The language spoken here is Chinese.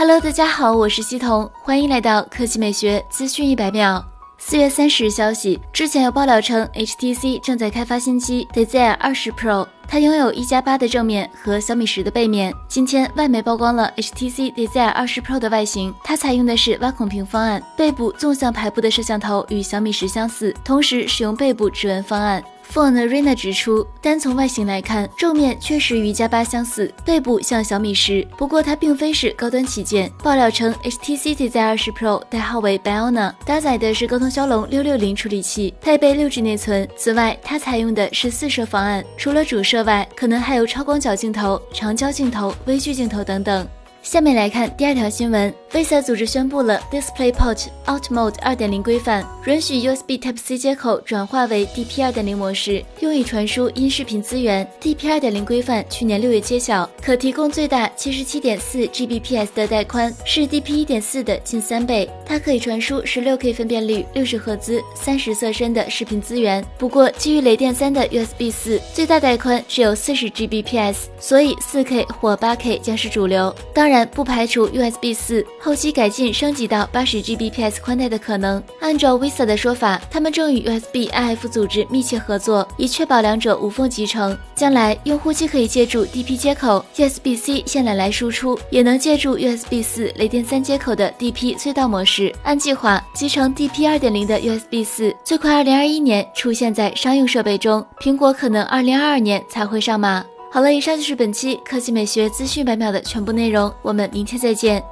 Hello，大家好，我是西彤，欢迎来到科技美学资讯一百秒。四月三十日消息，之前有爆料称 HTC 正在开发新机 Desire 二十 Pro，它拥有一加八的正面和小米十的背面。今天外媒曝光了 HTC Desire 二十 Pro 的外形，它采用的是挖孔屏方案，背部纵向排布的摄像头与小米十相似，同时使用背部指纹方案。Phone Arena 指出，单从外形来看，正面确实与加八相似，背部像小米十，不过它并非是高端旗舰。爆料称，HTC DZ20 Pro 代号为 Biona，搭载的是高通骁龙六六零处理器，配备六 G 内存。此外，它采用的是四摄方案，除了主摄外，可能还有超广角镜头、长焦镜头、微距镜头等等。下面来看第二条新闻。VISA 组织宣布了 DisplayPort Out Mode 2.0规范，允许 USB Type-C 接口转化为 DP 2.0模式，用以传输音视频资源。DP 2.0规范去年六月揭晓，可提供最大77.4 Gbps 的带宽，是 DP 1.4的近三倍。它可以传输 16K 分辨率、六十赫兹、三十色深的视频资源。不过，基于雷电3的 USB 4最大带宽只有40 Gbps，所以 4K 或 8K 将是主流。当然，不排除 USB 4。后期改进升级到八十 Gbps 宽带的可能。按照 VISA 的说法，他们正与 USB IF 组织密切合作，以确保两者无缝集成。将来用户既可以借助 DP 接口 USB-C 线缆来输出，也能借助 USB 四雷电三接口的 DP 隧道模式。按计划，集成 DP 二点零的 USB 四最快二零二一年出现在商用设备中，苹果可能二零二二年才会上马。好了，以上就是本期科技美学资讯百秒的全部内容，我们明天再见。